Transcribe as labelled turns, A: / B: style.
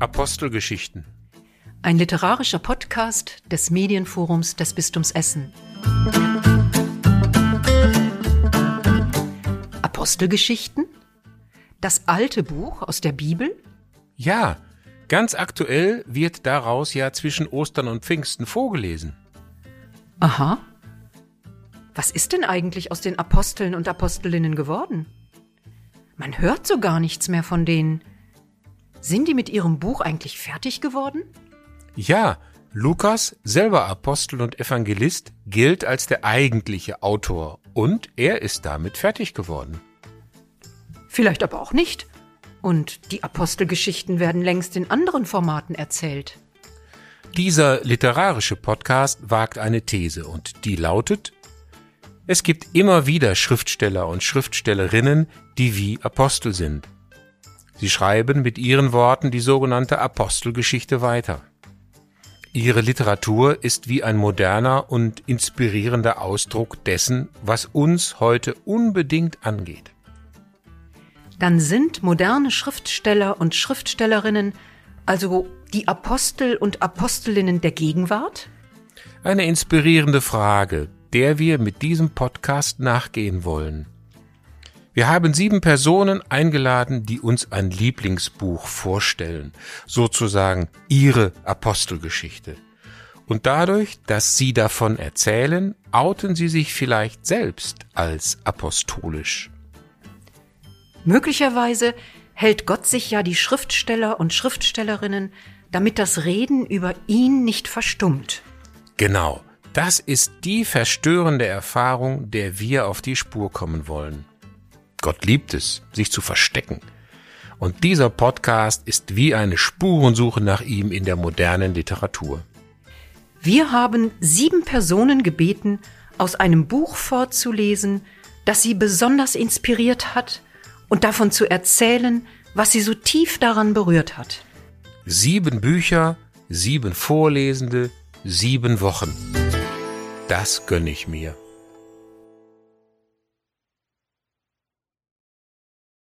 A: Apostelgeschichten.
B: Ein literarischer Podcast des Medienforums des Bistums Essen. Apostelgeschichten? Das alte Buch aus der Bibel?
A: Ja, ganz aktuell wird daraus ja zwischen Ostern und Pfingsten vorgelesen.
B: Aha. Was ist denn eigentlich aus den Aposteln und Apostelinnen geworden? Man hört so gar nichts mehr von denen. Sind die mit ihrem Buch eigentlich fertig geworden?
A: Ja, Lukas, selber Apostel und Evangelist, gilt als der eigentliche Autor und er ist damit fertig geworden.
B: Vielleicht aber auch nicht. Und die Apostelgeschichten werden längst in anderen Formaten erzählt.
A: Dieser literarische Podcast wagt eine These und die lautet, es gibt immer wieder Schriftsteller und Schriftstellerinnen, die wie Apostel sind. Sie schreiben mit ihren Worten die sogenannte Apostelgeschichte weiter. Ihre Literatur ist wie ein moderner und inspirierender Ausdruck dessen, was uns heute unbedingt angeht.
B: Dann sind moderne Schriftsteller und Schriftstellerinnen also die Apostel und Apostelinnen der Gegenwart?
A: Eine inspirierende Frage, der wir mit diesem Podcast nachgehen wollen. Wir haben sieben Personen eingeladen, die uns ein Lieblingsbuch vorstellen, sozusagen ihre Apostelgeschichte. Und dadurch, dass sie davon erzählen, outen sie sich vielleicht selbst als apostolisch.
B: Möglicherweise hält Gott sich ja die Schriftsteller und Schriftstellerinnen, damit das Reden über ihn nicht verstummt.
A: Genau. Das ist die verstörende Erfahrung, der wir auf die Spur kommen wollen. Gott liebt es, sich zu verstecken. Und dieser Podcast ist wie eine Spurensuche nach ihm in der modernen Literatur.
B: Wir haben sieben Personen gebeten, aus einem Buch vorzulesen, das sie besonders inspiriert hat und davon zu erzählen, was sie so tief daran berührt hat.
A: Sieben Bücher, sieben Vorlesende, sieben Wochen. Das gönne ich mir.